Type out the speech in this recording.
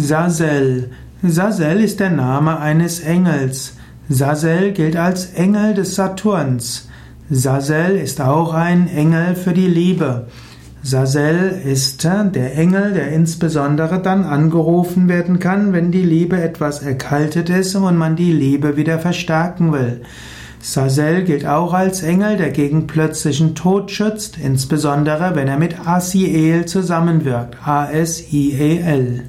Sasel. Sasel ist der Name eines Engels. Sasel gilt als Engel des Saturns. Sasel ist auch ein Engel für die Liebe. Sasel ist äh, der Engel, der insbesondere dann angerufen werden kann, wenn die Liebe etwas erkaltet ist und man die Liebe wieder verstärken will. Sasel gilt auch als Engel, der gegen plötzlichen Tod schützt, insbesondere wenn er mit Asiel zusammenwirkt. A-S-I-E-L.